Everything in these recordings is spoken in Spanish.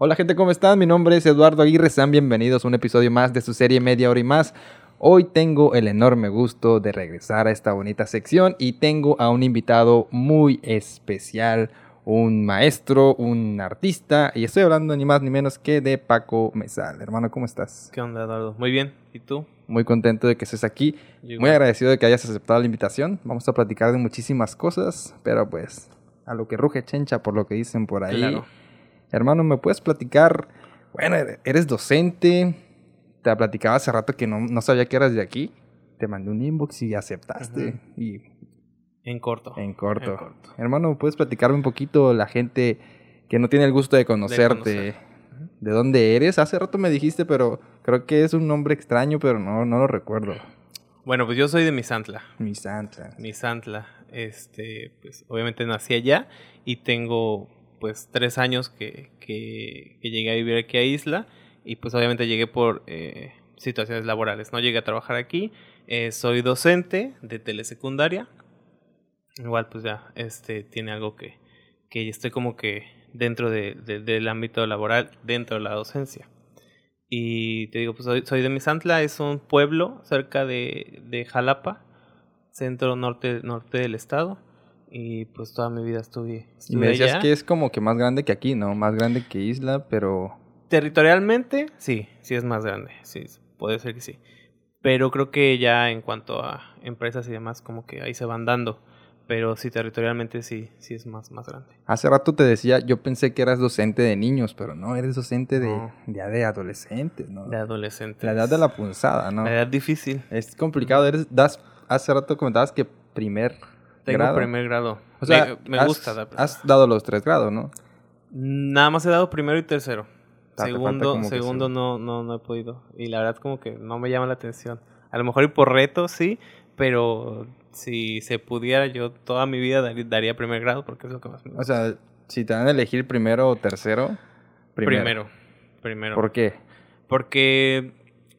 Hola gente, ¿cómo están? Mi nombre es Eduardo Aguirre, sean bienvenidos a un episodio más de su serie Media Hora y Más. Hoy tengo el enorme gusto de regresar a esta bonita sección y tengo a un invitado muy especial, un maestro, un artista, y estoy hablando ni más ni menos que de Paco Mesal. Hermano, ¿cómo estás? ¿Qué onda, Eduardo? Muy bien, ¿y tú? Muy contento de que estés aquí, muy agradecido de que hayas aceptado la invitación. Vamos a platicar de muchísimas cosas, pero pues a lo que ruge chencha por lo que dicen por ahí. Claro. Hermano, ¿me puedes platicar? Bueno, er- eres docente. Te platicaba hace rato que no, no sabía que eras de aquí. Te mandé un inbox y aceptaste. Y En corto. en corto. En corto. Hermano, ¿puedes platicarme un poquito la gente que no tiene el gusto de conocerte? conocer. ¿De dónde eres? Hace rato me dijiste, pero creo que es un nombre extraño, pero no, no lo recuerdo. Bueno, pues yo soy de Misantla. Mi santa. Misantla, este, pues obviamente nací allá y tengo pues tres años que, que, llegué a vivir aquí a Isla y pues obviamente llegué por eh, situaciones laborales. No llegué a trabajar aquí. Eh, soy docente de telesecundaria. Igual pues ya este tiene algo que, que estoy como que dentro de- de- del ámbito laboral, dentro de la docencia. Y te digo, pues soy, soy de Misantla, es un pueblo cerca de, de Jalapa, centro norte, norte del estado. Y pues toda mi vida estuve, Y estuve me decías allá. que es como que más grande que aquí, ¿no? Más grande que Isla, pero... Territorialmente, sí, sí es más grande, sí, puede ser que sí. Pero creo que ya en cuanto a empresas y demás, como que ahí se van dando. Pero sí, territorialmente sí, sí es más, más grande. Hace rato te decía, yo pensé que eras docente de niños, pero no, eres docente de, No. ya de adolescentes, ¿no? De adolescentes. La edad de la punzada, ¿no? La edad difícil. Es complicado, eres, das, hace rato comentabas que primer Tengo grado. primer grado. O sea, me, me has- gusta dar Has dado los tres grados, ¿no? Nada más he dado primero y tercero. Ah, Segundo, segundo sí. no, no, no he podido. Y la verdad como que no me llama la atención. A lo mejor y por reto sí, pero si se pudiera yo toda mi vida dar- daría primer grado porque es lo que más me O gusta. sea, si te dan a elegir primero o tercero, primero. primero. Primero. ¿Por qué? Porque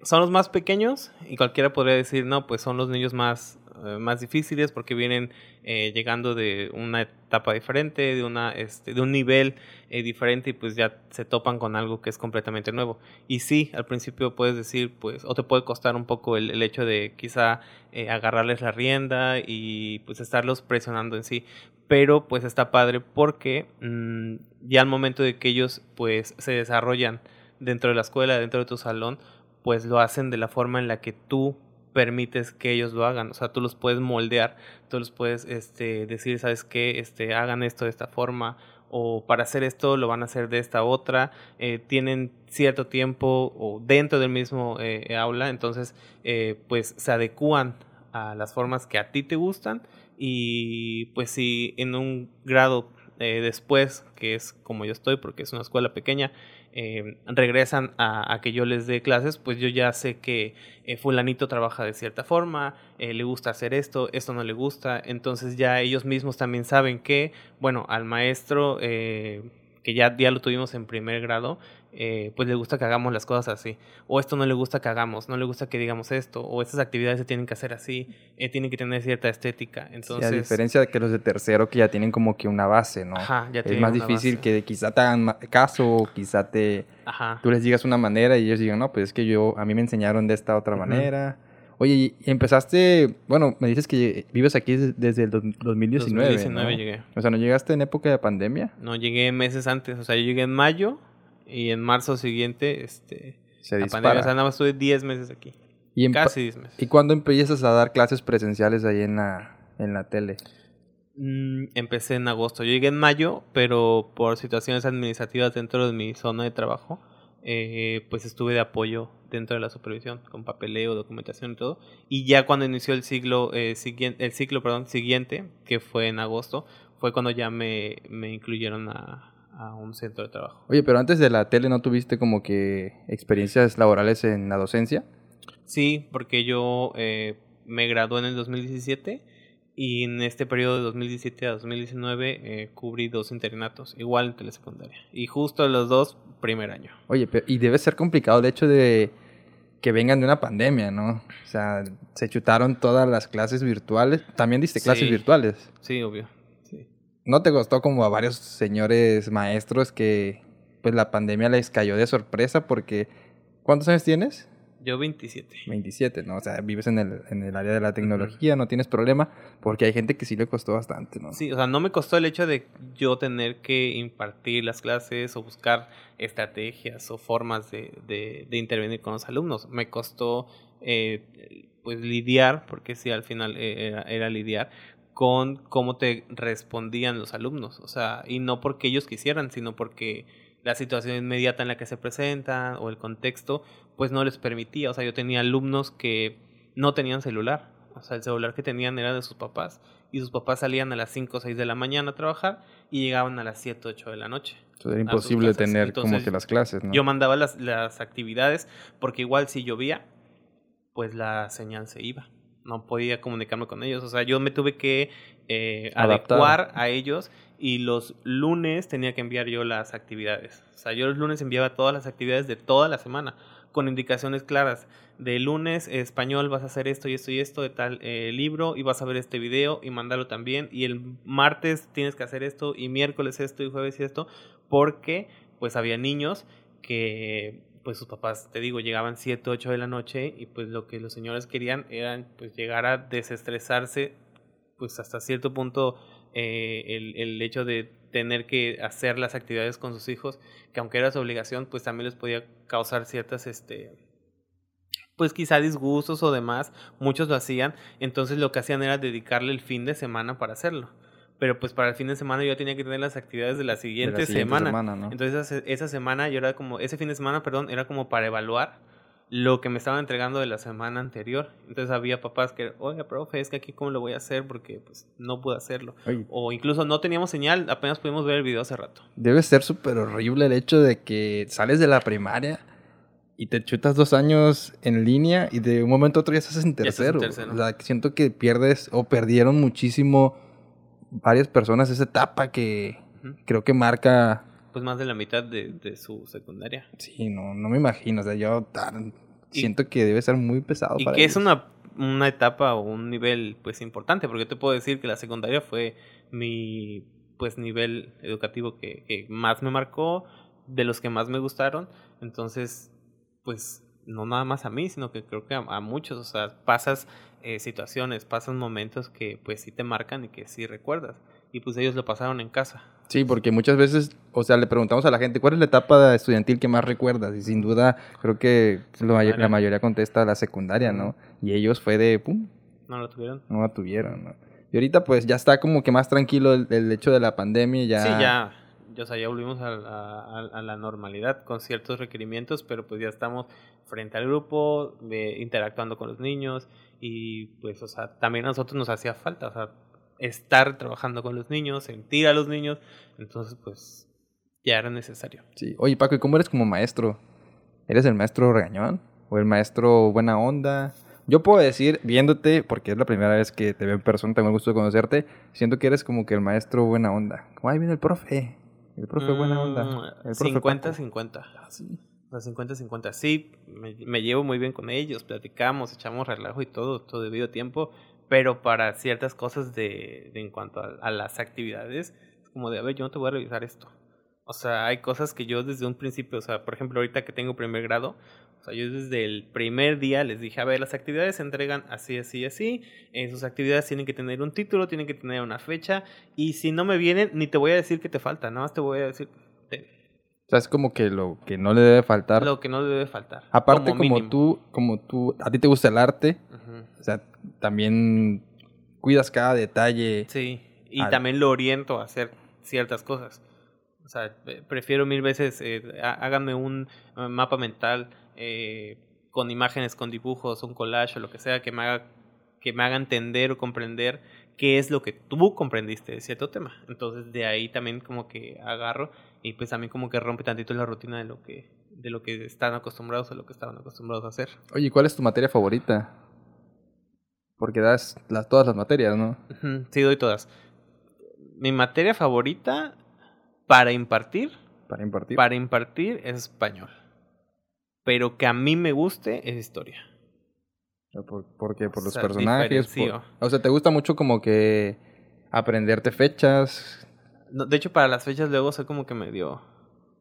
son los más pequeños y cualquiera podría decir, no, pues son los niños más, más difíciles porque vienen eh, llegando de una etapa diferente, de, una, este, de un nivel eh, diferente y pues ya se topan con algo que es completamente nuevo. Y sí, al principio puedes decir, pues, o te puede costar un poco el, hecho de quizá eh, agarrarles la rienda y pues estarlos presionando en sí. Pero pues está padre porque mm, ya al momento de que ellos pues se desarrollan dentro de la escuela, dentro de tu salón, pues lo hacen de la forma en la que tú permites que ellos lo hagan. O sea, tú los puedes moldear, tú los puedes este, decir, ¿sabes qué? Este, hagan esto de esta forma, o para hacer esto lo van a hacer de esta otra. Eh, tienen cierto tiempo o dentro del mismo eh, aula, entonces, eh, pues se adecúan a las formas que a ti te gustan y pues si en un grado eh, después, que es como yo estoy, porque es una escuela pequeña, eh, regresan a, que yo les dé clases, pues yo ya sé que eh, fulanito trabaja de cierta forma, eh, le gusta hacer esto, esto no le gusta, entonces ya ellos mismos también saben que, bueno, al maestro, que ya, ya lo tuvimos en primer grado, eh, pues le gusta que hagamos las cosas así, o esto no le gusta que hagamos, no le gusta que digamos esto, o estas actividades se tienen que hacer así, eh, tienen que tener cierta estética, Sí, entonces... a diferencia de que los de tercero que ya tienen como que una base, ¿no? Ajá, ya es más difícil base. que quizá te hagan caso o quizá te Ajá. tú les digas una manera y ellos digan, no, pues es que yo, a mí me enseñaron de esta otra manera. Oye, y empezaste, bueno, me dices que vives aquí des- desde el dos- 2019, 2019 ¿no? llegué. O sea, ¿no llegaste en época de pandemia? No, llegué meses antes, o sea, yo llegué en mayo y en marzo siguiente, este, Se la dispara. pandemia, o sea, nada más estuve 10 meses aquí. y, en Casi 10 meses. ¿Y cuándo empiezas a dar clases presenciales ahí en la, en la tele? Mm, empecé en agosto. Yo llegué en mayo, pero por situaciones administrativas dentro de mi zona de trabajo, eh, pues estuve de apoyo dentro de la supervisión, con papeleo, documentación y todo. Y ya cuando inició el siglo eh, siguiente, el ciclo, perdón, siguiente, que fue en agosto, fue cuando ya me, me incluyeron a, a un centro de trabajo. Oye, pero antes de la tele, ¿no tuviste como que experiencias laborales en la docencia? Sí, porque yo eh, me gradué en el 2017 y en este periodo de 2017 a 2019 eh, cubrí dos internatos, igual en telesecundaria. Y justo los dos, primer año. Oye, pero, y debe ser complicado el hecho de que vengan de una pandemia, ¿no? O sea, se chutaron todas las clases virtuales. También diste clases Sí. virtuales. Sí, obvio. ¿No te costó como a varios señores maestros que pues la pandemia les cayó de sorpresa porque ¿cuántos años tienes? Yo 27. 27, ¿no? O sea, vives en el, en el área de la tecnología, no tienes problema, porque hay gente que sí le costó bastante, ¿no? Sí, o sea, no me costó el hecho de yo tener que impartir las clases o buscar estrategias o formas de, de, de intervenir con los alumnos. Me costó, eh, pues, lidiar, porque sí, al final eh, era, era lidiar con cómo te respondían los alumnos. O sea, y no porque ellos quisieran, sino porque la situación inmediata en la que se presentan o el contexto, pues no les permitía. O sea, yo tenía alumnos que no tenían celular. O sea, el celular que tenían era de sus papás. Y sus papás salían a las 5 o 6 de la mañana a trabajar y llegaban a las 7 o 8 de la noche. Entonces era imposible tener como que las clases, ¿no? Yo mandaba las, las actividades porque igual si llovía, pues la señal se iba no podía comunicarme con ellos. O sea, yo me tuve que eh, adecuar a ellos y los lunes tenía que enviar yo las actividades. O sea, yo los lunes enviaba todas las actividades de toda la semana con indicaciones claras. De lunes español vas a hacer esto y esto y esto de tal eh, libro y vas a ver este video y mandarlo también. Y el martes tienes que hacer esto y miércoles esto y jueves y esto porque pues había niños que pues sus papás, te digo, llegaban 7, 8 de la noche y pues lo que los señores querían era pues llegar a desestresarse pues hasta cierto punto eh, el, el hecho de tener que hacer las actividades con sus hijos, que aunque era su obligación, pues también les podía causar ciertas, este, pues quizá disgustos o demás, muchos lo hacían, entonces lo que hacían era dedicarle el fin de semana para hacerlo pero pues para el fin de semana yo tenía que tener las actividades de la siguiente, semana. Entonces esa semana yo era como, ese fin de semana, perdón, era como para evaluar lo que me estaban entregando de la semana anterior. Entonces había papás que, oiga, profe, es que aquí cómo lo voy a hacer porque pues no pude hacerlo. O incluso no teníamos señal, apenas pudimos ver el video hace rato. Debe ser súper horrible el hecho de que sales de la primaria y te chutas dos años en línea y de un momento a otro ya estás en tercero. tercero. O sea, siento que pierdes o perdieron muchísimo varias personas esa etapa que creo que marca... Pues más de la mitad de, de su secundaria. Sí, no, no me imagino. O sea, yo siento que debe ser muy pesado. Y que es una, una etapa o un nivel pues importante, porque te puedo decir que la secundaria fue mi pues nivel educativo que, que más me marcó, de los que más me gustaron. Entonces, pues no nada más a mí, sino que creo que a, a muchos, o sea, pasas eh, situaciones, pasan momentos que pues sí te marcan y que sí recuerdas. Y pues ellos lo pasaron en casa. Sí, porque muchas veces, o sea, le preguntamos a la gente, ¿cuál es la etapa estudiantil que más recuerdas? Y sin duda, creo que la, mayoría contesta la secundaria, ¿no? Y ellos fue de, ¡pum! No la tuvieron. No la tuvieron, ¿no? Y ahorita pues ya está como que más tranquilo el, hecho de la pandemia, ya... Sí, ya, o sea, ya volvimos a, a, la normalidad con ciertos requerimientos, pero pues ya estamos frente al grupo, interactuando con los niños y pues, o sea, también a nosotros nos hacía falta, o sea, estar trabajando con los niños, sentir a los niños, entonces pues ya era necesario. Sí, oye Paco, ¿y cómo eres como maestro? ¿Eres el maestro regañón o el maestro buena onda? Yo puedo decir, viéndote, porque es la primera vez que te veo en persona, tengo el gusto de conocerte, siento que eres como que el maestro buena onda. Como viene el profe, el profe buena onda. 50-50. Mm, o sea, 50-50. Sí, me, llevo muy bien con ellos, platicamos, echamos relajo y todo, todo debido tiempo, pero para ciertas cosas de, en cuanto a, las actividades, es como de, a ver, yo no te voy a revisar esto. O sea, hay cosas que yo desde un principio, o sea, por ejemplo, ahorita que tengo primer grado, o sea, yo desde el primer día les dije, a ver, las actividades se entregan así, así, así. En sus actividades tienen que tener un título, tienen que tener una fecha. Y si no me vienen, ni te voy a decir que te falta, nada más te voy a decir, o sea, es como que lo que no le debe faltar. Lo que no le debe faltar. Aparte, como, tú, como tú, a ti te gusta el arte, o sea, también cuidas cada detalle. Sí, y también lo oriento a hacer ciertas cosas. O sea, prefiero mil veces, eh, háganme un eh, mapa mental eh, con imágenes, con dibujos, un collage o lo que sea que me haga que me haga entender o comprender qué es lo que tú comprendiste de cierto tema. Entonces de ahí también como que agarro y pues también como que rompe tantito la rutina de lo que de lo que están acostumbrados a lo que estaban acostumbrados a hacer. Oye, ¿cuál es tu materia favorita? Porque das las, todas las materias, ¿no? sí, doy todas. Mi materia favorita para impartir. Para impartir. Para impartir es español. Pero que a mí me guste es historia. ¿Por, por qué? ¿Por los personajes? o sea, ¿te gusta mucho como que aprenderte fechas? de hecho, para las fechas luego soy como que medio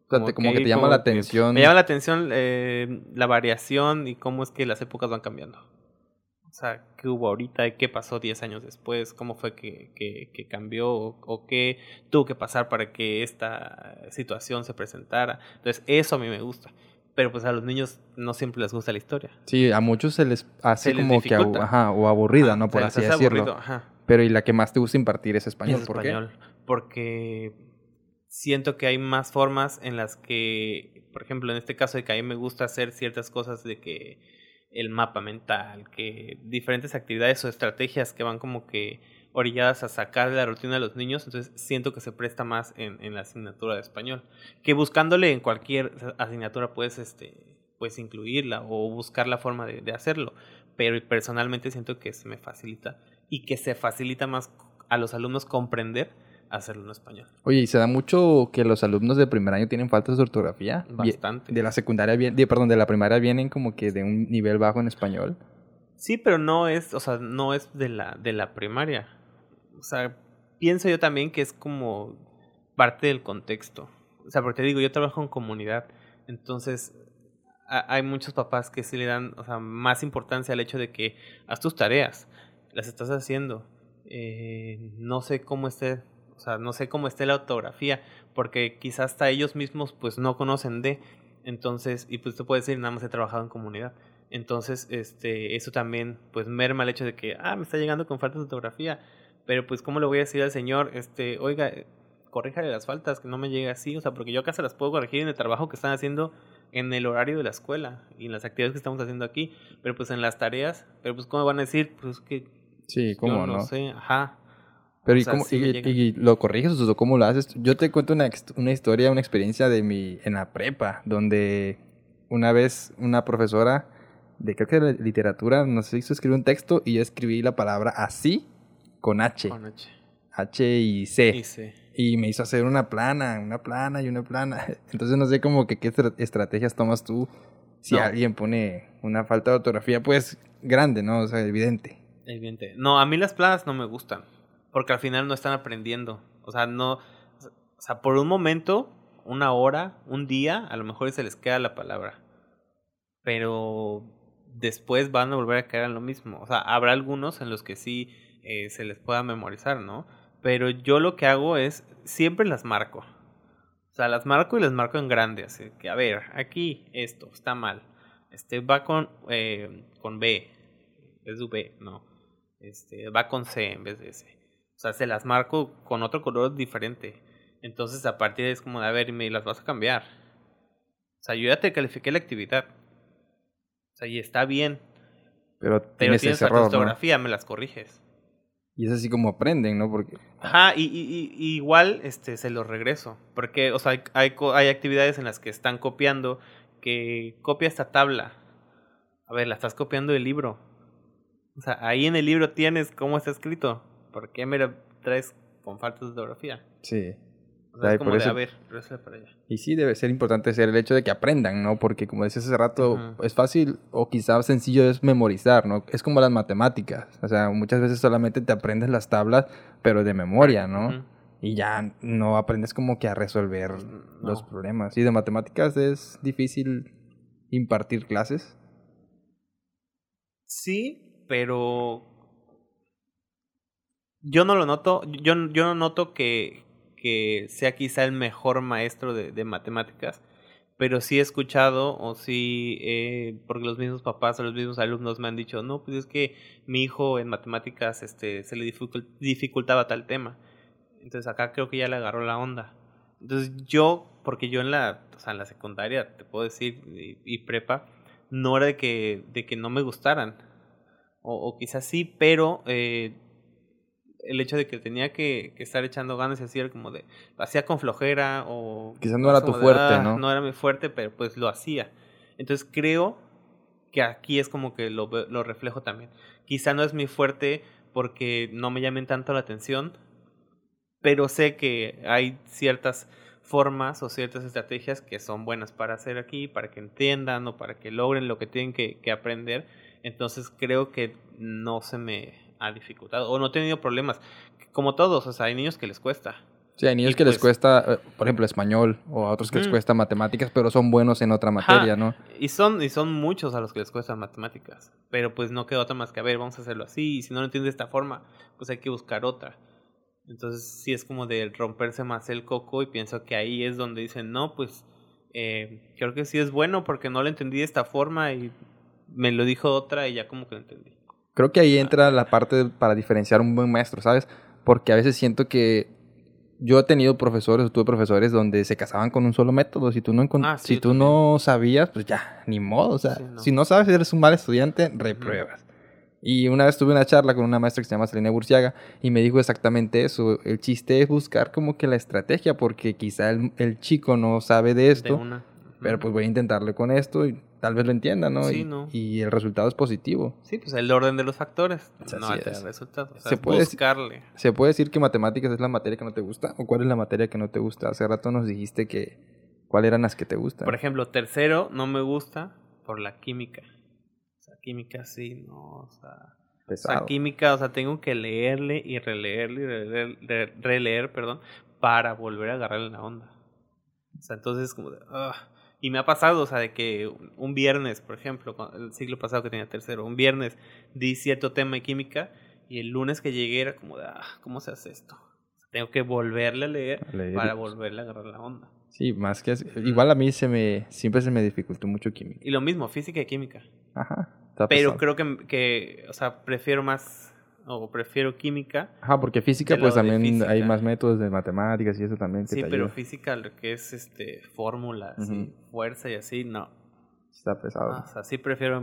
como, que, te llama la atención. Me llama la atención eh, la variación y cómo es que las épocas van cambiando. O sea, qué hubo ahorita, qué pasó 10 años después, cómo fue que, que, cambió o, qué tuvo que pasar para que esta situación se presentara. Entonces, eso a mí me gusta. Pero pues a los niños no siempre les gusta la historia. Sí, a muchos se les hace como que ajá, o aburrida, ¿no? Por así decirlo. ajá. Pero y la que más te gusta impartir es español, ¿por español, Porque siento que hay más formas en las que, por ejemplo, en este caso de que a mí me gusta hacer ciertas cosas de que el mapa mental, que diferentes actividades o estrategias que van como que orilladas a sacar de la rutina de los niños, entonces siento que se presta más en, en la asignatura de español, que buscándole en cualquier asignatura puedes, este, puedes incluirla o buscar la forma de, de hacerlo, pero personalmente siento que se me facilita y que se facilita más a los alumnos comprender hacerlo en español. Oye, ¿y se da mucho que los alumnos de primer año tienen faltas de ortografía? Bastante. De la secundaria, de, perdón, de la primaria vienen como que de un nivel bajo en español. Sí, pero no es, o sea, no es de la, de la primaria. O sea, pienso yo también que es como parte del contexto. O sea, porque te digo, yo trabajo en comunidad, entonces hay muchos papás que sí le dan o sea, más importancia al hecho de que haz tus tareas, las estás haciendo. Eh, no sé cómo esté o sea, no sé cómo esté la ortografía, porque quizás hasta ellos mismos pues no conocen de, entonces, y pues te puedes decir, nada más he trabajado en comunidad. Entonces, este, eso también pues merma el hecho de que, ah, me está llegando con falta de ortografía, pero pues cómo le voy a decir al señor, este, oiga, corríjale las faltas, que no me llegue así, o sea, porque yo acá se las puedo corregir en el trabajo que están haciendo en el horario de la escuela y en las actividades que estamos haciendo aquí, pero pues en las tareas, pero pues cómo van a decir, pues que Sí, cómo no, no sé, ajá. Pero ¿y, cómo, y, lo corriges o cómo lo haces? Yo te cuento una, una historia, una experiencia de mi en la prepa, donde una vez una profesora de creo que de literatura nos hizo escribir un texto y yo escribí la palabra así con H. Con H. H y C. Y me hizo hacer una plana, una plana y una plana. Entonces no sé cómo que qué estrategias tomas tú si alguien pone una falta de ortografía, pues grande, ¿no? O sea, evidente. Evidente. No, a mí las planas no me gustan. Porque al final no están aprendiendo. O sea, no. O sea, por un momento, una hora, un día, a lo mejor se les queda la palabra. Pero después van a volver a caer en lo mismo. O sea, habrá algunos en los que sí eh, se les pueda memorizar, ¿no? Pero yo lo que hago es, siempre las marco. O sea, las marco y las marco en grande. Así que, a ver, aquí esto está mal. Este va con, eh, con B. Es B, no. Este, va con C en vez de S. O sea, se las marco con otro color diferente. Entonces, a partir de es como de, a ver, me las vas a cambiar. O sea, yo ya te califiqué la actividad. O sea, y está bien. Pero tienes, tienes esa ortografía, me las corriges. Y es así como aprenden, ¿no? Porque... Ajá, y, y, igual este, se los regreso. Porque, o sea, hay, hay, hay actividades en las que están copiando que copia esta tabla. A ver, la estás copiando del libro. O sea, ahí en el libro tienes cómo está escrito. ¿por qué me lo traes con faltas de ortografía? Sí. O sea, es como de, a ver, para allá. Y sí, debe ser importante ser el hecho de que aprendan, ¿no? Porque como decías hace rato, es fácil o quizás sencillo es memorizar, ¿no? Es como las matemáticas. O sea, muchas veces solamente te aprendes las tablas, pero de memoria, ¿no? Y ya no aprendes como que a resolver los problemas. Sí, de matemáticas es difícil impartir clases. Sí, pero yo no lo noto, yo, yo no noto que, que sea quizá el mejor maestro de, matemáticas, pero sí he escuchado o sí, eh, porque los mismos papás o los mismos alumnos me han dicho, no, pues es que mi hijo en matemáticas este, se le dificultaba tal tema. Entonces acá creo que ya le agarró la onda. Entonces yo, porque yo en la, o sea, en la secundaria, te puedo decir, y, prepa, no era de que, de que no me gustaran. O, o quizás sí, pero eh, el hecho de que tenía que, estar echando ganas y así era como de, lo hacía con flojera o... Quizás no era tu fuerte, ah, ¿no? No era mi fuerte, pero pues lo hacía. Entonces creo que aquí es como que lo, lo reflejo también. Quizá no es mi fuerte porque no me llamen tanto la atención, pero sé que hay ciertas formas o ciertas estrategias que son buenas para hacer aquí, para que entiendan o para que logren lo que tienen que, que aprender. Entonces creo que no se me ha dificultado o no he tenido problemas. Como todos, o sea, hay niños que les cuesta. Sí, hay niños Y que les pues- cuesta, eh, por ejemplo, español o a otros que les Ujú. cuesta matemáticas, pero son buenos en otra materia, ¿no? Y son, y son muchos a los que les cuestan matemáticas. Pero pues no queda otra más que, a ver, vamos a hacerlo así. Y si no lo entiendes de esta forma, pues hay que buscar otra. Entonces sí es como de romperse más el coco y pienso que ahí es donde dicen, no, pues eh, creo que sí es bueno porque no lo entendí de esta forma y me lo dijo otra y ya como que lo entendí. Creo que ahí entra la parte para diferenciar un buen maestro, ¿sabes? Porque a veces siento que yo he tenido profesores, o tuve profesores donde se casaban con un solo método. Si tú no, Ah, sí, si tú no sabías, pues ya, ni modo. O sea, Sí, no. si no sabes si eres un mal estudiante, repruebas. Y una vez tuve una charla con una maestra que se llama Selena Burciaga y me dijo exactamente eso. El chiste es buscar como que la estrategia, porque quizá el, el chico no sabe de De esto, una. pero pues voy a intentarle con esto y tal vez lo entienda, ¿no? Sí, y, ¿no? y el resultado es positivo. Sí, pues el orden de los factores. Así no es. tener resultados. O sea, Se puede decir- buscarle. ¿Se puede decir que matemáticas es la materia que no te gusta? ¿O cuál es la materia que no te gusta? Hace rato nos dijiste que cuáles eran las que te gustan. Por ejemplo, tercero no me gusta por la química. O sea, química sí, no, o sea... O sea, Pesado. química, o sea, tengo que leerle y releerle y releer, re- releer, perdón, para volver a agarrarle la onda. O sea, entonces como de, "Ugh". Y me ha pasado, o sea, de que un viernes, por ejemplo, el siglo pasado que tenía tercero, un viernes di cierto tema de química y el lunes que llegué era como de, ah, ¿cómo se hace esto? O sea, tengo que volverle a leer A leer y- para volverle a agarrar la onda. Sí, más que... Igual a mí se me... Siempre se me dificultó mucho química. Y lo mismo, física y química. Ajá. Pero pesado. creo que, que, o sea, prefiero más, o prefiero química. Ajá, porque física pues también hay más métodos de matemáticas y eso también que Sí, te pero ayuda. física, lo que es este fórmulas y Ujú. fuerza y así, no. Está pesado. Ah, o sea, sí prefiero,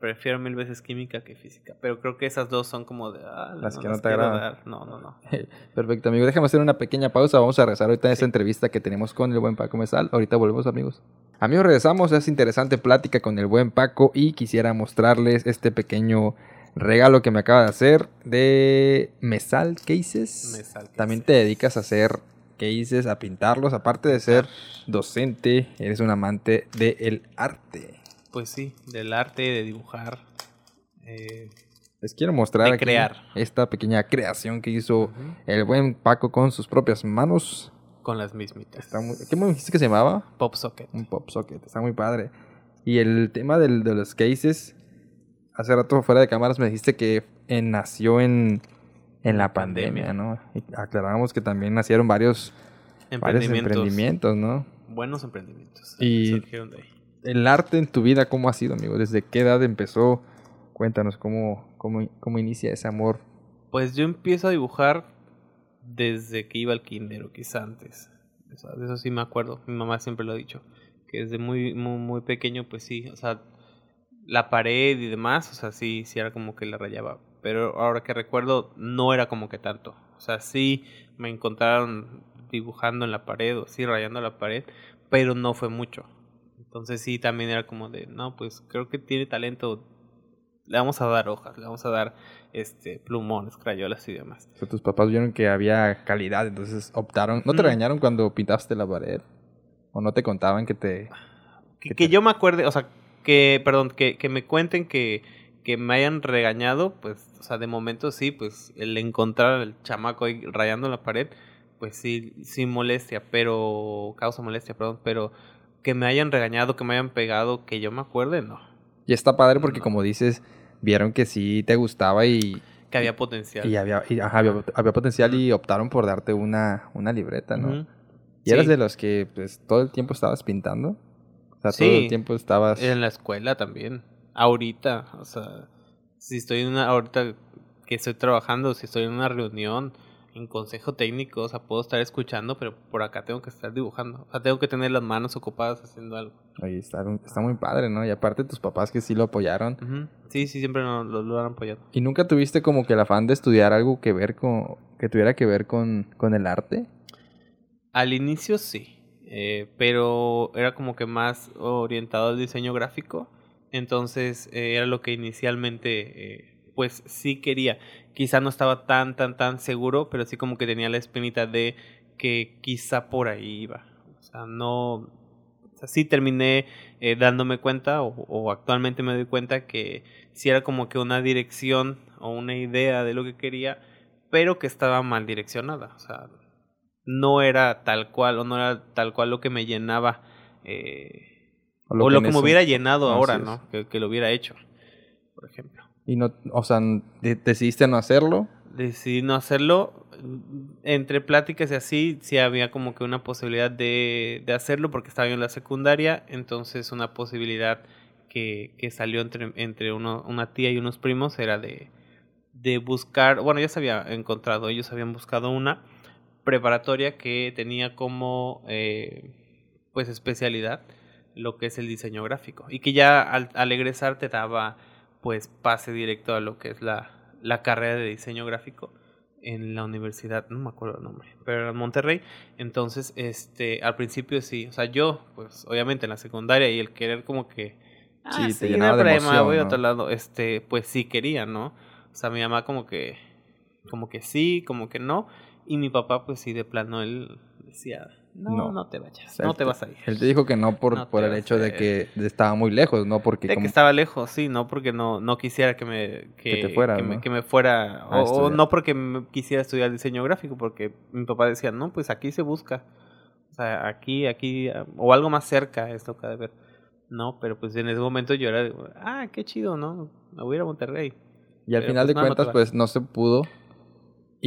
prefiero mil veces química que física. Pero creo que esas dos son como de, ah, Las que no te agradan. dar. No, no, no. Perfecto, amigo. Déjame hacer una pequeña pausa. Vamos a regresar ahorita a esta entrevista que tenemos con el buen Paco Mesal. Ahorita volvemos, amigos. Amigos, regresamos esta interesante plática con el buen Paco y quisiera mostrarles este pequeño regalo que me acaba de hacer de Mesal Cases. Mesal Cases. También te dedicas a hacer cases, a pintarlos. Aparte de ser docente, eres un amante del arte. Pues sí, del arte, de dibujar. Eh, Les quiero mostrar aquí crear. esta pequeña creación que hizo el buen Paco con sus propias manos. con las mismitas. Está muy... ¿Qué me dijiste que se llamaba? Pop socket. Un pop socket. Está muy padre. Y el tema del- de los cases, hace rato fuera de cámaras me dijiste que eh, nació en, en la pandemia, ¿no? Y aclaramos que también nacieron varios, varios Emprendimientos. emprendimientos, ¿no? Buenos emprendimientos. Y- surgieron de ahí. El arte en tu vida, ¿cómo ha sido, amigo? ¿Desde qué edad empezó? Cuéntanos cómo, cómo, cómo inicia ese amor. Pues yo empiezo a dibujar desde que iba al kinder o quizá antes. O sea, de eso sí me acuerdo. Mi mamá siempre lo ha dicho. Que desde muy, muy, muy pequeño, pues sí. O sea, la pared y demás, o sea, sí, sí era como que la rayaba. Pero ahora que recuerdo, no era como que tanto. O sea, sí me encontraron dibujando en la pared o sí rayando la pared, pero no fue mucho. Entonces sí, también era como de, no, pues creo que tiene talento. Le vamos a dar hojas, le vamos a dar este plumones, crayolas y demás. O sea, tus papás vieron que había calidad, entonces optaron. ¿No te Ujú. regañaron cuando pintaste la pared? ¿O no te contaban que te... Que, ¿Qué que tal? yo me acuerde, o sea, que, perdón, que, que me cuenten que, que me hayan regañado, pues, o sea, de momento sí, pues, el encontrar al chamaco ahí rayando la pared, pues sí, sí molestia, pero, causa molestia, perdón, pero que me hayan regañado, que me hayan pegado, que yo me acuerde, no, Y está padre porque No. como dices, vieron que sí te gustaba y, que había potencial. y había, y, ajá, había, había potencial y optaron por darte una, una libreta, ¿no? ¿Y eras de los que pues todo el tiempo estabas pintando? O sea, todo Sí. el tiempo estabas... En la escuela también. Ahorita, o sea, si estoy en una, ahorita que estoy trabajando, si estoy en una reunión, en consejo técnico, o sea, puedo estar escuchando, pero por acá tengo que estar dibujando. O sea, tengo que tener las manos ocupadas haciendo algo. Oye, está, está muy padre, ¿no? Y aparte tus papás que sí lo apoyaron. Ujú. Sí, sí, siempre lo, lo, lo han apoyado. ¿Y nunca tuviste como que el afán de estudiar algo que ver con... que tuviera que ver con, con el arte? Al inicio sí, eh, pero era como que más orientado al diseño gráfico. Entonces eh, era lo que inicialmente eh, pues sí quería. Quizá no estaba tan, tan, tan seguro, pero sí como que tenía la espinita de que quizá por ahí iba. O sea, no... O sea, sí terminé dándome cuenta o, o actualmente me doy cuenta que sí era como que una dirección o una idea de lo que quería, pero que estaba mal direccionada. O sea, no era tal cual o no era tal cual lo que me llenaba eh, o lo, que, me hubiera llenado ahora, ¿no? Que, que, lo hubiera hecho, por ejemplo. Y no, o sea, ¿decidiste no hacerlo? Decidí no hacerlo. Entre pláticas y así, sí había como que una posibilidad de, de hacerlo porque estaba yo en la secundaria, entonces una posibilidad que, que salió entre, entre uno, una tía y unos primos era de, de buscar, bueno, ya se había encontrado, ellos habían buscado una preparatoria que tenía como eh, pues especialidad lo que es el diseño gráfico y que ya al, al, egresar te daba pues pase directo a lo que es la, la carrera de diseño gráfico en la universidad, no me acuerdo el nombre, pero en Monterrey. Entonces, este, al principio sí, o sea, yo, pues, obviamente en la secundaria y el querer como que, ah, sí, te llenaba de emoción, voy a otro lado, este, pues sí quería, ¿no? O sea, mi mamá como que, como que sí, como que no, y mi papá, pues sí, de plano, él decía, no, no, te vayas, no te vas a ir. Él te dijo que no por, por el hecho de que estaba muy lejos, no porque... De que estaba lejos, sí, no porque no, no quisiera que me... Que, fuera, que, me, que me fuera... O, no porque quisiera estudiar diseño gráfico, porque mi papá decía, no, pues aquí se busca. O sea, aquí, aquí, o algo más cerca es lo que de ver. No, pero pues en ese momento yo era, ah, qué chido, ¿no? Me voy a ir a Monterrey. Y al final pues, de cuentas, pues no se pudo.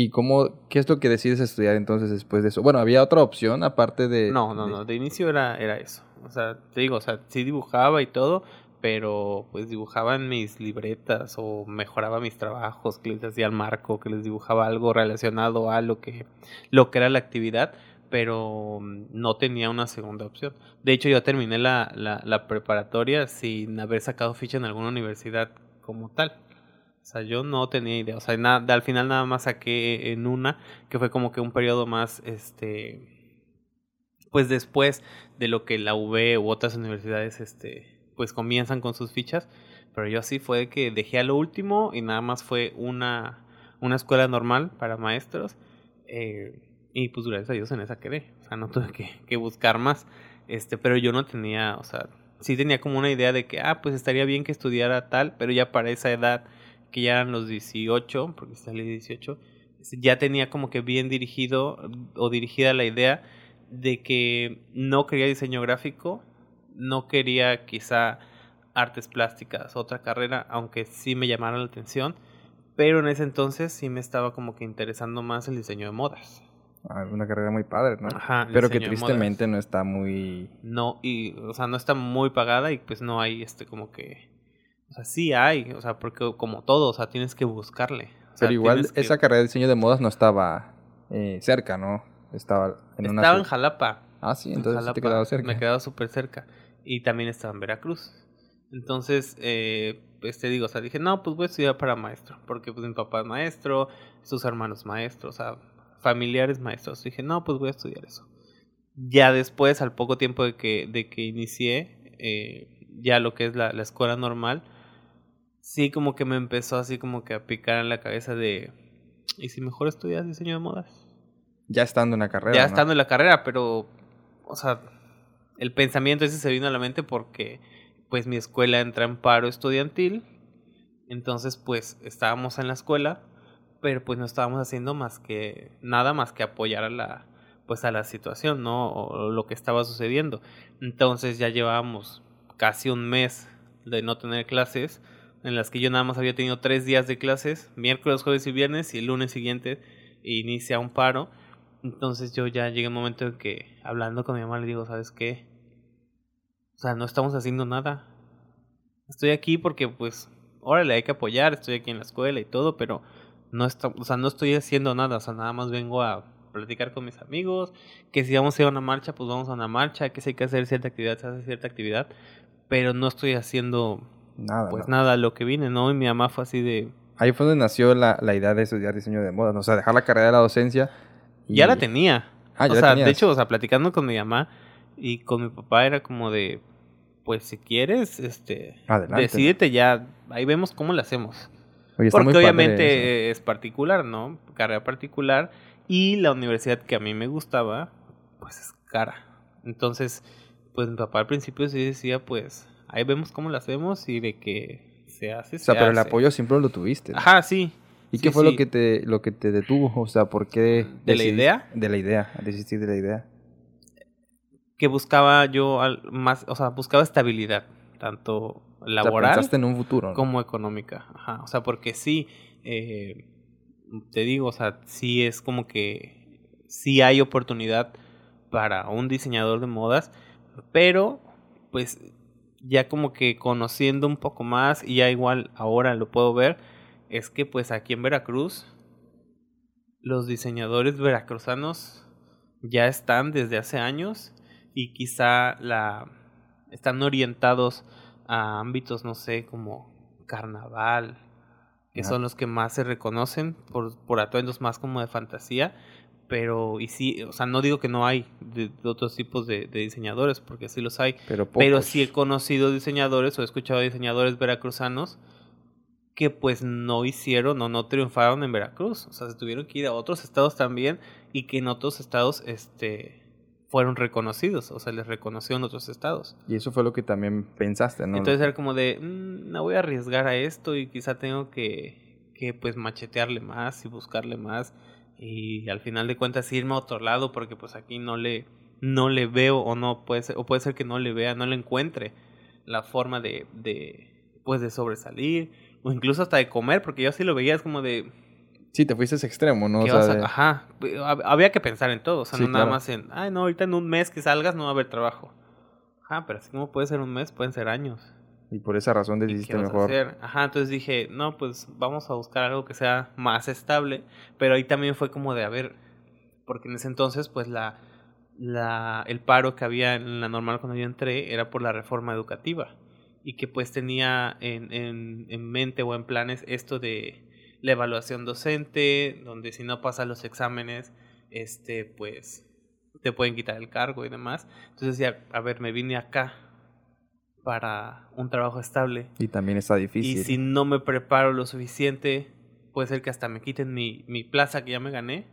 ¿Y cómo, qué es lo que decides estudiar entonces después de eso? Bueno, ¿había otra opción aparte de...? No, no, no, de inicio era, era eso. O sea, te digo, o sea, sí dibujaba y todo, pero pues dibujaba en mis libretas o mejoraba mis trabajos, que les hacía el marco, que les dibujaba algo relacionado a lo que, lo que era la actividad, pero no tenía una segunda opción. De hecho, yo terminé la, la, la preparatoria sin haber sacado ficha en alguna universidad como tal. O sea, yo no tenía idea. O sea, nada, al final nada más saqué en una, que fue como que un periodo más, este, pues después de lo que la UB u otras universidades, este, pues comienzan con sus fichas. Pero yo así fue que dejé a lo último y nada más fue una, una escuela normal para maestros. Eh, y pues gracias a Dios en esa quedé. O sea, no tuve que, que buscar más. Este, pero yo no tenía, o sea, sí tenía como una idea de que, ah, pues estaría bien que estudiara tal, pero ya para esa edad que ya eran los 18, porque salí 18, ya tenía como que bien dirigido o dirigida la idea de que no quería diseño gráfico, no quería quizá artes plásticas, otra carrera, aunque sí me llamara la atención, pero en ese entonces sí me estaba como que interesando más el diseño de modas. Ah, una carrera muy padre, ¿no? Ajá, pero que tristemente no está muy... No, y, o sea, no está muy pagada y pues no hay este como que sea, sí hay, o sea, porque como todo, o sea, tienes que buscarle. Pero igual esa carrera de diseño de modas no estaba eh, cerca, ¿no? Estaba en Estaba en Jalapa. Ah, sí, entonces te quedaba cerca. Me quedaba súper cerca. Y también estaba en Veracruz. Entonces, eh, pues te digo, o sea, dije, no, pues voy a estudiar para maestro. Porque pues mi papá es maestro, sus hermanos maestros, o sea, familiares maestros. Dije, no, pues voy a estudiar eso. Ya después, al poco tiempo de que, de que inicié, eh, ya lo que es la, la escuela normal, sí como que me empezó así como que a picar en la cabeza de, ¿y si mejor estudias diseño de modas? Ya estando en la carrera. Ya estando en la carrera, pero, o sea, el pensamiento ese se vino a la mente porque, pues, mi escuela entra en paro estudiantil, entonces, pues, estábamos en la escuela, pero pues no estábamos haciendo más que, nada más que apoyar a la, pues, a la situación, ¿no? O lo que estaba sucediendo. Entonces ya llevábamos casi un mes de no tener clases, en las que yo nada más había tenido tres días de clases, miércoles, jueves y viernes, y el lunes siguiente inicia un paro. Entonces yo ya llegué a un momento en que, hablando con mi mamá, le digo, ¿sabes qué? O sea, no estamos haciendo nada. Estoy aquí porque, pues, órale, hay que apoyar, estoy aquí en la escuela y todo, pero no, está, o sea, no estoy haciendo nada, o sea, nada más vengo a platicar con mis amigos, que si vamos a ir a una marcha, pues vamos a una marcha, que si hay que hacer cierta actividad, se hace cierta actividad, pero no estoy haciendo Nada. Pues nada, lo que vine, ¿no? Y mi mamá fue así de... Ahí fue donde nació la, la idea de estudiar diseño de moda, o sea, dejar la carrera de la docencia. Ya la tenía. Ah, ya o sea, de hecho, o sea, platicando con mi mamá y con mi papá era como de, pues si quieres, este, Adelante. decídete ya, ahí vemos cómo lo hacemos. Porque obviamente es particular, ¿no? Carrera particular y la universidad que a mí me gustaba, pues es cara. Entonces, pues mi papá al principio sí decía, pues, ahí vemos cómo lo hacemos y de que se hace. O sea, pero el apoyo siempre lo tuviste. Ajá, sí. ¿Y Sí, qué fue lo que te lo que te detuvo? O sea, ¿por qué ¿De la idea? De la idea, desistir de la idea. Que buscaba yo más, o sea, buscaba estabilidad, tanto O sea, laboral pensaste en un futuro. ¿no? como económica. Ajá. O sea, porque sí, eh, te digo, o sea, sí es como que sí hay oportunidad para un diseñador de modas, pero pues ya como que conociendo un poco más y ya igual ahora lo puedo ver, es que pues aquí en Veracruz los diseñadores veracruzanos ya están desde hace años y quizá la están orientados a ámbitos, no sé, como carnaval, que son los que más se reconocen por, por atuendos más como de fantasía, pero y sí, o sea, no digo que no hay de, de otros tipos de, de diseñadores, porque sí los hay, Pero, pocos. pero sí he conocido diseñadores o he escuchado diseñadores veracruzanos que pues no hicieron o no triunfaron en Veracruz. O sea, se tuvieron que ir a otros estados también y que en otros estados este fueron reconocidos, o sea, les reconoció en otros estados. Y eso fue lo que también pensaste, ¿no? Entonces era como de, "Mm, no voy a arriesgar a esto y quizá tengo que, que pues machetearle más y buscarle más y al final de cuentas irme a otro lado porque pues aquí no le no le veo o no puede ser o puede ser que no le vea, no le encuentre la forma de de pues de sobresalir o incluso hasta de comer porque yo así lo veía es como de Sí, te fuiste a ese extremo, ¿no? O ¿qué sea, vas a- de- ajá, hab- había que pensar en todo, o sea, Sí, no nada claro. más en, ay, no, ahorita en un mes que salgas no va a haber trabajo. Ajá, pero así como puede ser un mes, pueden ser años. Y por esa razón ¿Y decidiste mejor. hacer? Ajá, entonces dije, no, pues vamos a buscar algo que sea más estable, pero ahí también fue como de, a ver, porque en ese entonces, pues la, la, el paro que había en la normal cuando yo entré era por la reforma educativa y que pues tenía en, en, en mente o en planes esto de la evaluación docente, donde si no pasas los exámenes, este, pues te pueden quitar el cargo y demás. Entonces decía, a ver, me vine acá para un trabajo estable Y también está difícil. y si no me preparo lo suficiente, puede ser que hasta me quiten mi, mi plaza que ya me gané.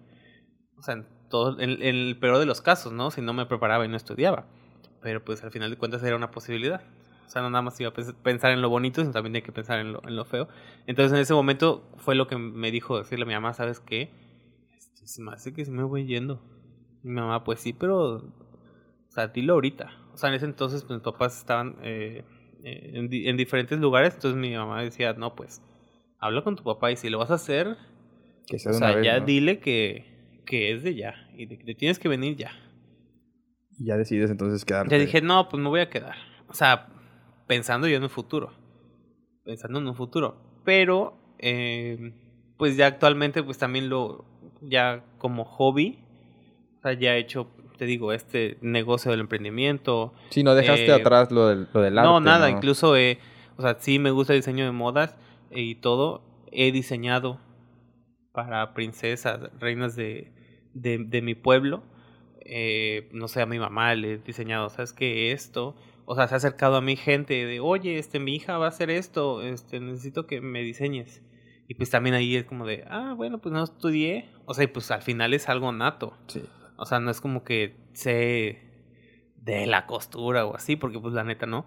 O sea, en, todo, en, en el peor de los casos, ¿no? Si no me preparaba y no estudiaba. Pero pues al final de cuentas era una posibilidad. O sea, no nada más iba a pens- pensar en lo bonito, sino también hay que pensar en lo, en lo feo. Entonces en ese momento fue lo que me dijo decirle a mi mamá, ¿sabes qué? Este, se me hace que sí me voy yendo. Y mi mamá, pues sí, pero... O sea, dilo ahorita. O sea, en ese entonces pues, mis papás estaban eh, eh, en, di- en diferentes lugares. Entonces mi mamá decía, no, pues, habla con tu papá y si lo vas a hacer, que sea o sea, vez, ya ¿no? dile que, que es de ya. Y de que te tienes que venir ya. Y ya decides entonces quedarte. Ya dije, no, pues me voy a quedar. O sea, pensando yo en el futuro. Pensando en un futuro. Pero, eh, pues ya actualmente, pues también lo, ya como hobby, o sea, ya he hecho, te digo, este negocio del emprendimiento. Sí, no dejaste eh, atrás lo del, lo del arte. no, nada, ¿no? incluso, eh, o sea, sí me gusta el diseño de modas y todo. He diseñado para princesas, reinas de, de, de mi pueblo. Eh, no sé, a mi mamá le he diseñado, ¿sabes qué? Esto. O sea, se ha acercado a mí gente de, oye, este, mi hija va a hacer esto, este, necesito que me diseñes. Y pues también ahí es como de, ah, bueno, pues no estudié. O sea, y pues al final es algo nato. Sí. O sea, no es como que sé de la costura o así, porque pues la neta no.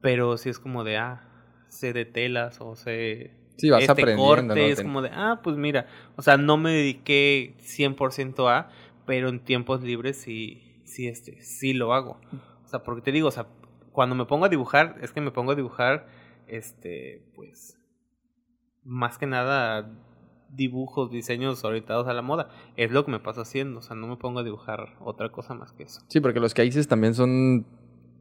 Pero sí es como de, ah, sé de telas o sé Sí, vas este aprendiendo, corte. ¿no? Es como de, ah, pues mira. O sea, no me dediqué 100% a, pero en tiempos libres sí, sí, este, sí lo hago. O sea, porque te digo, o sea, cuando me pongo a dibujar, es que me pongo a dibujar, este, pues, más que nada dibujos, diseños orientados a la moda. Es lo que me paso haciendo, o sea, no me pongo a dibujar otra cosa más que eso. Sí, porque los que dices también son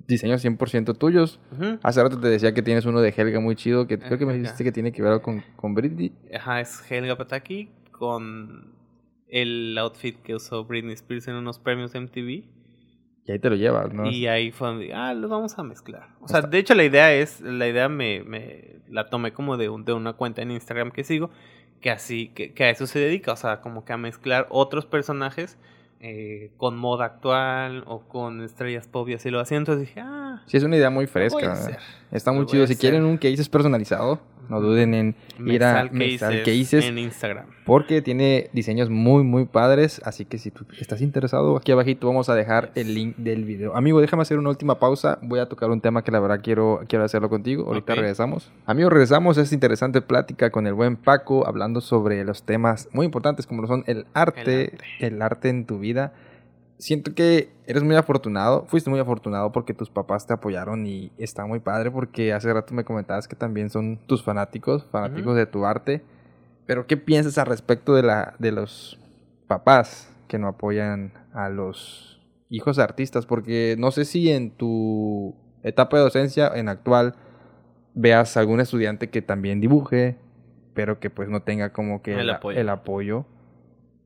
diseños 100% tuyos. Hace rato te decía que tienes uno de Helga muy chido, que creo que me dijiste que tiene que ver con, con Britney. Ajá, es Helga Pataki con el outfit que usó Britney Spears en unos premios MTV. Y ahí te lo llevas, ¿no? Y ahí fue donde, ah, los vamos a mezclar. O sea, de hecho la idea es, la idea me, me la tomé como de, un- de una cuenta en Instagram que sigo, que así, que, que a eso se dedica, o sea, como que a mezclar otros personajes eh, con moda actual o con estrellas pop y así lo hacía. Entonces dije, ah, Sí, es una idea muy fresca. Está muy chido. Si quieren un cases personalizado, No duden en ir a Mesal Cases en Instagram. Porque tiene diseños muy, muy padres. Así que si tú estás interesado, aquí abajito vamos a dejar el link del video. Amigo, déjame hacer una última pausa. Voy a tocar un tema que la verdad quiero, quiero hacerlo contigo. Ahorita regresamos. Amigo, regresamos. Es interesante plática con el buen Paco hablando sobre los temas muy importantes como lo son el arte, el arte en tu vida siento que eres muy afortunado, fuiste muy afortunado porque tus papás te apoyaron y está muy padre porque hace rato me comentabas que también son tus fanáticos, fanáticos de tu arte. Pero ¿qué piensas al respecto de la de los papás que no apoyan a los hijos de artistas? Porque no sé si en tu etapa de docencia en actual veas algún estudiante que también dibuje, pero que pues no tenga como que el, apoyo. el apoyo.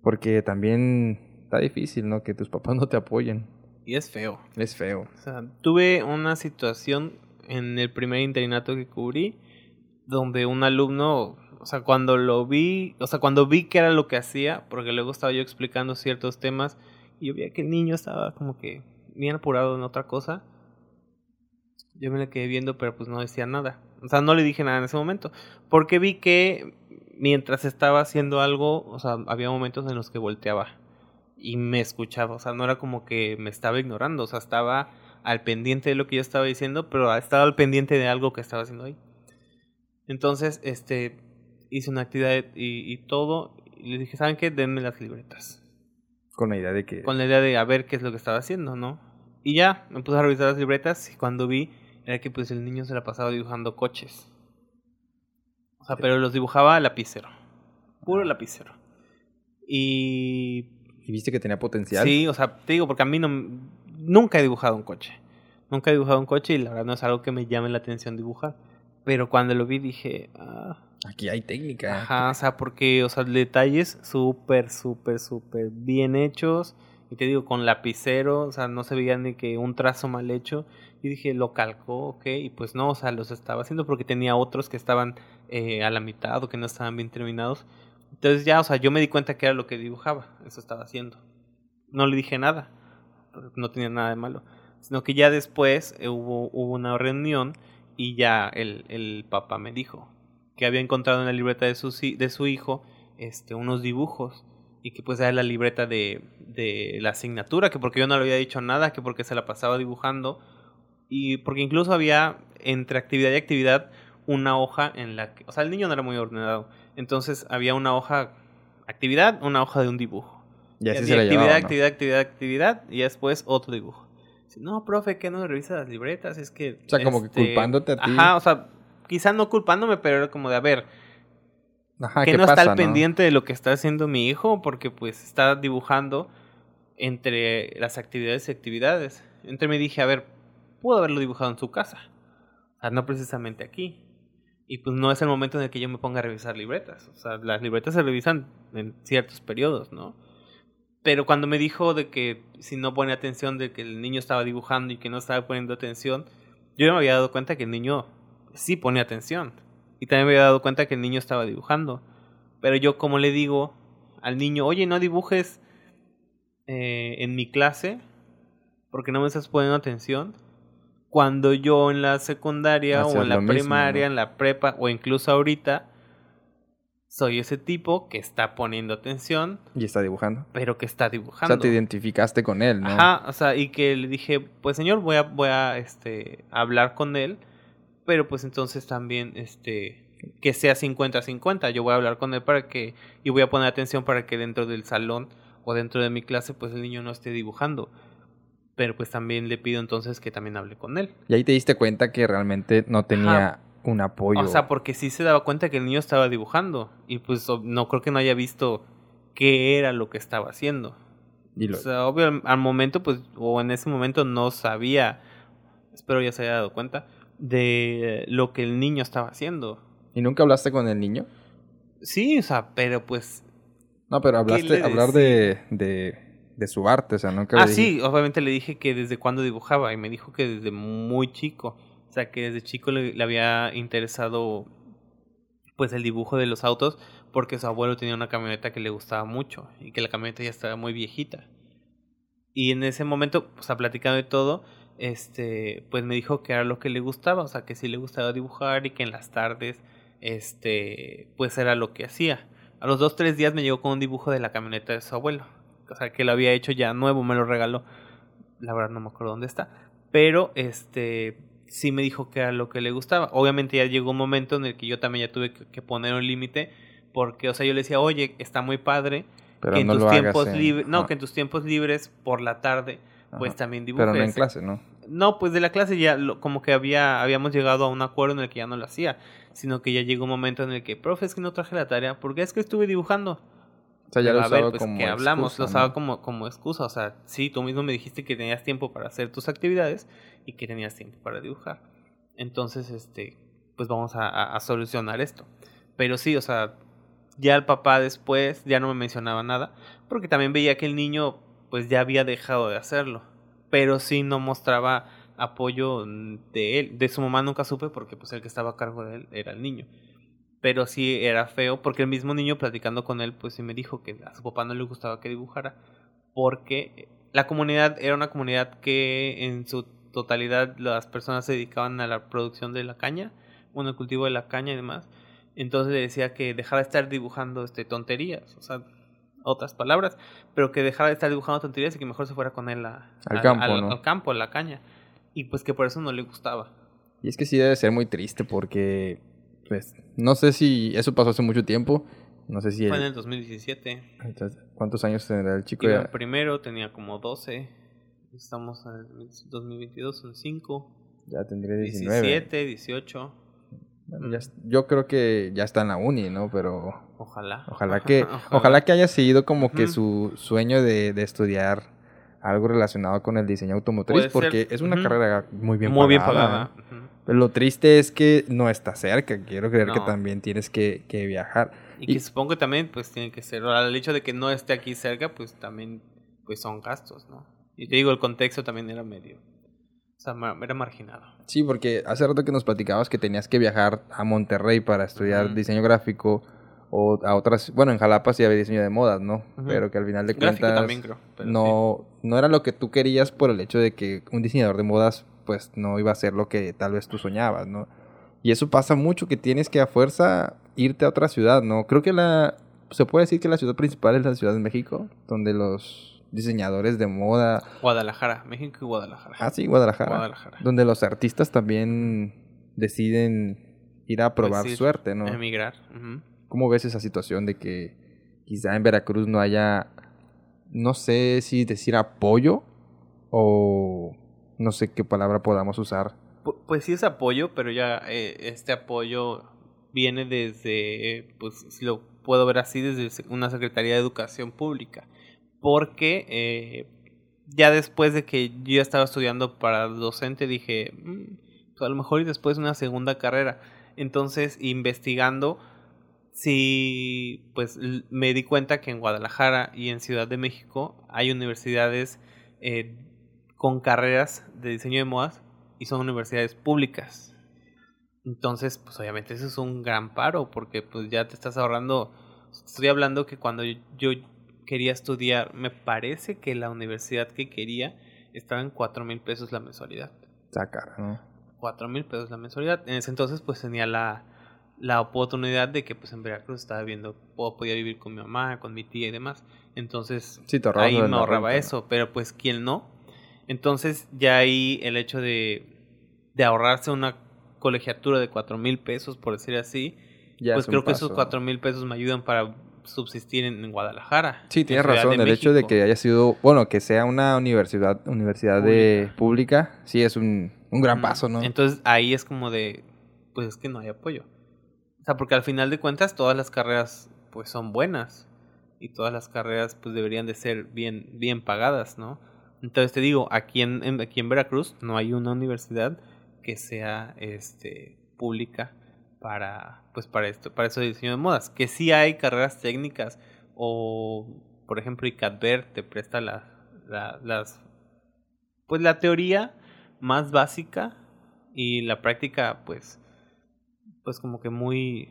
Porque también está difícil, ¿no? Que tus papás no te apoyen. Y es feo. Es feo. O sea, tuve una situación en el primer interinato que cubrí donde un alumno, o sea, cuando lo vi, o sea, cuando vi que era lo que hacía, porque luego estaba yo explicando ciertos temas y yo veía que el niño estaba como que bien apurado en otra cosa. Yo me le quedé viendo, pero pues no decía nada. O sea, no le dije nada en ese momento. Porque vi que mientras estaba haciendo algo, o sea, había momentos en los que volteaba y me escuchaba, o sea, no era como que me estaba ignorando, o sea, estaba al pendiente de lo que yo estaba diciendo, pero estaba al pendiente de algo que estaba haciendo ahí. Entonces, este, hice una actividad y, todo, y le dije, ¿saben qué? Denme las libretas. Con la idea de que... Con la idea de a ver qué es lo que estaba haciendo, ¿no? Y ya, me puse a revisar las libretas y cuando vi, era que pues el niño se la pasaba dibujando coches. O sea, pero los dibujaba a lapicero. Puro lapicero. Y ¿Y viste que tenía potencial? Sí, o sea, te digo, porque a mí no, nunca he dibujado un coche. Nunca he dibujado un coche y la verdad no es algo que me llame la atención dibujar. Pero cuando lo vi dije, ah, aquí hay técnica. Ajá, o sea, porque, o sea, detalles súper, súper, súper bien hechos. Y te digo, con lapicero, o sea, no se veía ni que un trazo mal hecho. Y dije, lo calcó, ok. Y pues no, o sea, los estaba haciendo porque tenía otros que estaban eh, a la mitad o que no estaban bien terminados. Entonces ya, o sea, yo me di cuenta que era lo que dibujaba, eso estaba haciendo. No le dije nada, no tenía nada de malo. Sino que ya después eh, hubo, una reunión y ya el, el papá me dijo que había encontrado en la libreta de su, de su hijo este, unos dibujos y que pues era la libreta de, de la asignatura, que porque yo no le había dicho nada, que porque se la pasaba dibujando y porque incluso había entre actividad y actividad una hoja en la que, o sea, el niño no era muy ordenado, entonces había una hoja, actividad, una hoja de un dibujo. Y así se actividad, actividad, actividad, actividad, y después otro dibujo. No, profe, ¿qué no revisa las libretas? Es que... O sea, como que este, culpándote a ti. Ajá, o sea, quizá no culpándome, pero era como de, a ver, Ajá, que no está al pendiente de lo que está haciendo mi hijo, porque pues está dibujando entre las actividades y actividades. Entonces me dije, a ver, pudo haberlo dibujado en su casa. O sea, no precisamente aquí. Y pues no es el momento en el que yo me ponga a revisar libretas. O sea, las libretas se revisan en ciertos periodos, ¿no? Pero cuando me dijo de que si no pone atención de que el niño estaba dibujando y que no estaba poniendo atención, yo me había dado cuenta que el niño sí pone atención. Y también me había dado cuenta que el niño estaba dibujando. Pero yo como le digo al niño, oye, no dibujes eh, en mi clase porque no me estás poniendo atención cuando yo en la secundaria o en la primaria, en la prepa o incluso ahorita soy ese tipo que está poniendo atención. Y está dibujando. Pero que está dibujando. O sea, te identificaste con él, ¿no? Ajá, o sea, y que le dije, pues señor, voy a, voy a este, hablar con él, pero pues entonces también, este, que sea 50-50. Yo voy a hablar con él para que, y voy a poner atención para que dentro del salón o dentro de mi clase, pues el niño no esté dibujando pero pues también le pido entonces que también hable con él. Y ahí te diste cuenta que realmente no tenía un apoyo. O sea, porque sí se daba cuenta que el niño estaba dibujando y pues no creo que no haya visto qué era lo que estaba haciendo. O sea, obvio, al momento, pues, o en ese momento no sabía, espero ya se haya dado cuenta, de lo que el niño estaba haciendo. ¿Y nunca hablaste con el niño? Sí, o sea, pero pues... No, pero hablaste, hablar de, de de su arte, o sea, nunca Ah, sí, obviamente le dije que desde cuándo dibujaba y me dijo que desde muy chico, o sea, que desde chico le, había interesado pues el dibujo de los autos porque su abuelo tenía una camioneta que le gustaba mucho y que la camioneta ya estaba muy viejita. Y en ese momento, o sea, platicando de todo, este, pues me dijo que era lo que le gustaba, o sea, que sí le gustaba dibujar y que en las tardes este, pues era lo que hacía. A los dos, tres días me llegó con un dibujo de la camioneta de su abuelo. O sea, que lo había hecho ya nuevo, me lo regaló. La verdad no me acuerdo dónde está. Pero, este, sí me dijo que era lo que le gustaba. Obviamente ya llegó un momento en el que yo también ya tuve que poner un límite. Porque, o sea, yo le decía, oye, está muy padre. Pero que en no tus lo tiempos en- libres, no, que en tus tiempos libres por la tarde, pues también dibujes. Pero no en clase, ¿no? No, pues de la clase ya lo- como que había habíamos llegado a un acuerdo en el que ya no lo hacía, sino que ya llegó un momento en el que, profe, es que no traje la tarea, porque es que estuve dibujando. O sea, ya lo ver, pues, como que hablamos, excusa, lo usaba ¿no? como, como excusa, o sea, sí, tú mismo me dijiste que tenías tiempo para hacer tus actividades y que tenías tiempo para dibujar. Entonces, este, pues vamos a, a- a solucionar esto. Pero sí, o sea, ya el papá después ya no me mencionaba nada, porque también veía que el niño pues ya había dejado de hacerlo, pero sí no mostraba apoyo de él, de su mamá nunca supe porque pues el que estaba a cargo de él era el niño. Pero sí era feo porque el mismo niño platicando con él pues sí me dijo que a su papá no le gustaba que dibujara porque la comunidad era una comunidad que en su totalidad las personas se dedicaban a la producción de la caña, bueno, el cultivo de la caña y demás. Entonces le decía que dejara de estar dibujando este tonterías, o sea, otras palabras, pero que dejara de estar dibujando tonterías y que mejor se fuera con él a- Al campo, al, ¿no? al campo, a la caña. Y pues que por eso no le gustaba. Y es que sí debe ser muy triste porque, pues, no sé si eso pasó hace mucho tiempo. No sé si... Fue en el- el 2017. entonces, ¿Cuántos años tendrá el chico? Ya? en primero, tenía como 12. Estamos en el 2022, son 5. Ya tendría 19. 17, 18. Bueno, ya yo creo que ya está en la uni, ¿no? Pero Ojalá. ojalá que, ojalá que haya seguido como que su sueño de, de estudiar algo relacionado con el diseño automotriz, Puede ser. porque es una carrera muy bien Muy bien pagada. pagada. Ujú. Pero lo triste es que no está cerca. Quiero creer que también tienes que, que viajar. Y, Y- que supongo que también pues tiene que ser, al hecho de que no esté aquí cerca, pues también pues son gastos, ¿no? Y te digo, el contexto también era medio, o sea, era marginado. Sí, porque hace rato que nos platicabas que tenías que viajar a Monterrey para estudiar diseño gráfico o a otras, bueno, en Jalapa sí había diseño de modas, ¿no? Pero que al final de cuentas también creo. no no era lo que tú querías por el hecho de que un diseñador de modas pues no iba a ser lo que tal vez tú soñabas, ¿no? Y eso pasa mucho que tienes que a fuerza irte a otra ciudad, ¿no? Creo que la se puede decir que la ciudad principal es la Ciudad de México, donde los diseñadores de moda. Guadalajara, México y Guadalajara. ah sí, Guadalajara, Guadalajara. donde los artistas también deciden ir a probar Pues suerte, ¿no? Emigrar. ¿Cómo ves esa situación de que quizá en Veracruz no haya, no sé si decir apoyo o no sé qué palabra podamos usar? Pu- Pues sí es apoyo, pero ya eh, este apoyo viene desde, pues si lo puedo ver así, desde una Secretaría de Educación Pública. Porque eh, ya después de que yo estaba estudiando para docente, dije, "Mm, a lo mejor y después una segunda carrera. Entonces, investigando, sí, pues me di cuenta que en Guadalajara y en Ciudad de México hay universidades eh, con carreras de diseño de modas y son universidades públicas. Entonces, pues obviamente eso es un gran paro porque pues ya te estás ahorrando. Estoy hablando que cuando yo, quería estudiar, me parece que la universidad que quería estaba en cuatro mil pesos la mensualidad. Está cara, ¿no? Cuatro mil pesos la mensualidad. En ese entonces pues tenía la, la oportunidad de que pues en Veracruz estaba viendo, po- podía vivir con mi mamá, con mi tía y demás. Entonces Sí, ahí me ahorraba eso, pero pues quién no. Entonces ya ahí el hecho de, de ahorrarse una colegiatura de cuatro mil pesos, por decir así, Ya pues creo que esos cuatro mil pesos me ayudan para subsistir en, en Guadalajara. Sí, en tienes razón. el hecho de que haya sido, bueno, que sea una universidad, universidad de pública, sí es un, un gran Mm, paso, ¿no? Entonces ahí es como de, pues es que no hay apoyo. O sea, porque al final de cuentas todas las carreras pues son buenas y todas las carreras pues deberían de ser bien, bien pagadas, ¿no? Entonces te digo, aquí en, aquí en Veracruz no hay una universidad que sea este pública para pues para esto, para eso de diseño de modas, que sí hay carreras técnicas o por ejemplo ICADVER te presta la- las pues la teoría más básica y la práctica pues pues como que muy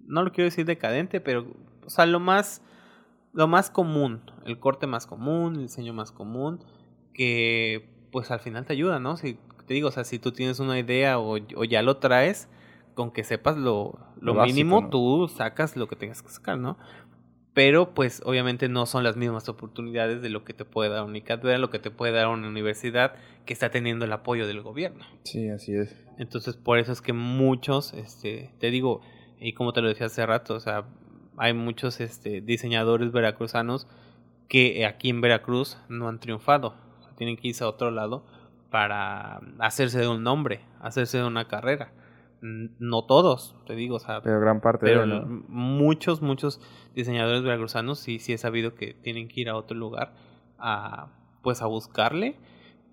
no lo quiero decir decadente pero o sea lo más lo más común el corte más común el diseño más común que pues al final te ayuda no si te digo o sea si tú tienes una idea o, o ya lo traes con que sepas lo, lo, Lo básico, mínimo, ¿no? tú sacas lo que tengas que sacar, ¿no? Pero pues obviamente no son las mismas oportunidades de lo que te puede dar una cátedra, lo que te puede dar una universidad que está teniendo el apoyo del gobierno. Sí, así es. Entonces, por eso es que muchos, este, te digo, y como te lo decía hace rato, o sea, hay muchos este, diseñadores veracruzanos que aquí en Veracruz no han triunfado. Tienen que irse a otro lado para hacerse de un nombre, hacerse de una carrera. No todos, te digo, o sea, Pero gran parte pero de ¿no? muchos, muchos diseñadores veracruzanos sí, sí he sabido que tienen que ir a otro lugar a, pues, a buscarle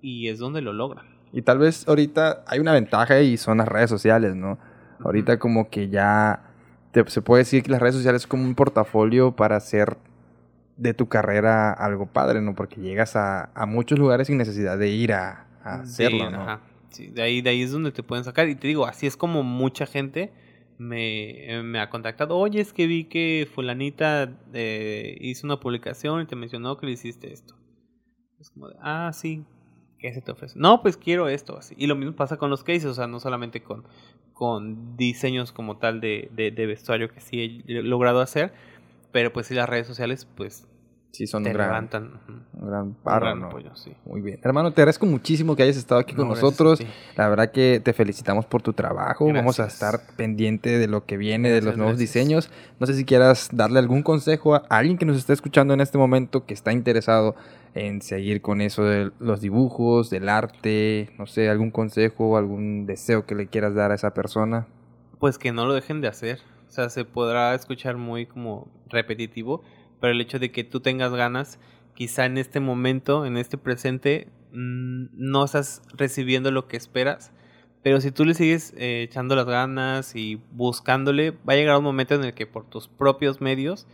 y es donde lo logran. Y tal vez ahorita hay una ventaja y son las redes sociales, ¿no? Ahorita como que ya te- se puede decir que las redes sociales es como un portafolio para hacer de tu carrera algo padre, ¿no? Porque llegas a, a muchos lugares sin necesidad de ir a, a hacerlo, Sí, ¿no? ajá. Sí, de ahí, de ahí es donde te pueden sacar. Y te digo, así es como mucha gente me, eh, me ha contactado. Oye, es que vi que fulanita eh, hizo una publicación y te mencionó que le hiciste esto. Es como de, ah, sí, ¿qué se te ofrece? No, pues quiero esto, así. Y lo mismo pasa con los cases, o sea, no solamente con, con diseños como tal de, de, de vestuario que sí he logrado hacer, pero pues sí las redes sociales, pues Sí, son te un gran, levantan. un gran un paro, gran ¿no? apoyo, sí. Muy bien. Hermano, te agradezco muchísimo que hayas estado aquí con No, nosotros. La verdad que te felicitamos por tu trabajo. Vamos a estar pendiente de lo que viene, de los nuevos gracias. diseños. No sé si quieras darle algún consejo a alguien que nos está escuchando en este momento que está interesado en seguir con eso de los dibujos, del arte, no sé, algún consejo algún deseo que le quieras dar a esa persona. pues que no lo dejen de hacer. O sea, se podrá escuchar muy como repetitivo, pero el hecho de que tú tengas ganas, quizá en este momento, en este presente, mm, no estás recibiendo lo que esperas, pero si tú le sigues eh, echando las ganas y buscándole, va a llegar un momento en el que por tus propios medios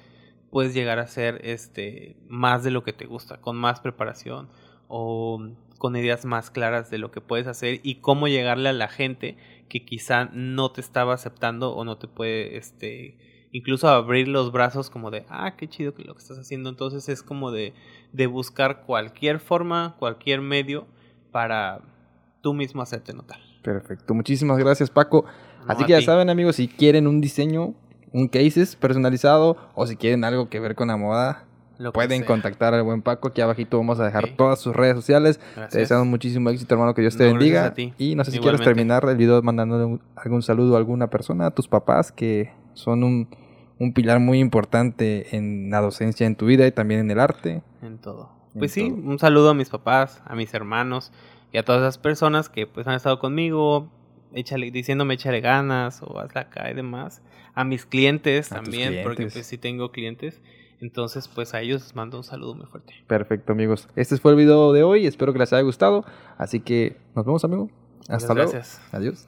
puedes llegar a ser este más de lo que te gusta, con más preparación o con ideas más claras de lo que puedes hacer y cómo llegarle a la gente que quizá no te estaba aceptando o no te puede este incluso abrir los brazos como de ah qué chido que lo que estás haciendo entonces es como de de buscar cualquier forma cualquier medio para tú mismo hacerte notar Perfecto. Muchísimas gracias, Paco. No, Así que ya ti. saben, amigos, si quieren un diseño, un cases personalizado o si quieren algo que ver con la moda, Lo pueden contactar al buen Paco. Aquí abajito vamos a dejar todas sus redes sociales. Gracias. Te deseamos muchísimo éxito, hermano. Que Dios te No, bendiga. a ti. Y no sé si Igualmente. quieres terminar el video mandándole un- algún saludo a alguna persona, a tus papás, que son un, un pilar muy importante en la docencia en tu vida y también en el arte. en todo. En Pues sí, un saludo a mis papás, a mis hermanos y a todas esas personas que pues han estado conmigo, échale, diciéndome échale ganas o hazla acá y demás. A mis clientes A también, porque pues sí tengo clientes. Entonces, pues a ellos les mando un saludo muy fuerte. Perfecto, amigos. Este fue el video de hoy. Espero que les haya gustado. Así que nos vemos, amigo. Muchas Hasta luego. gracias. Adiós.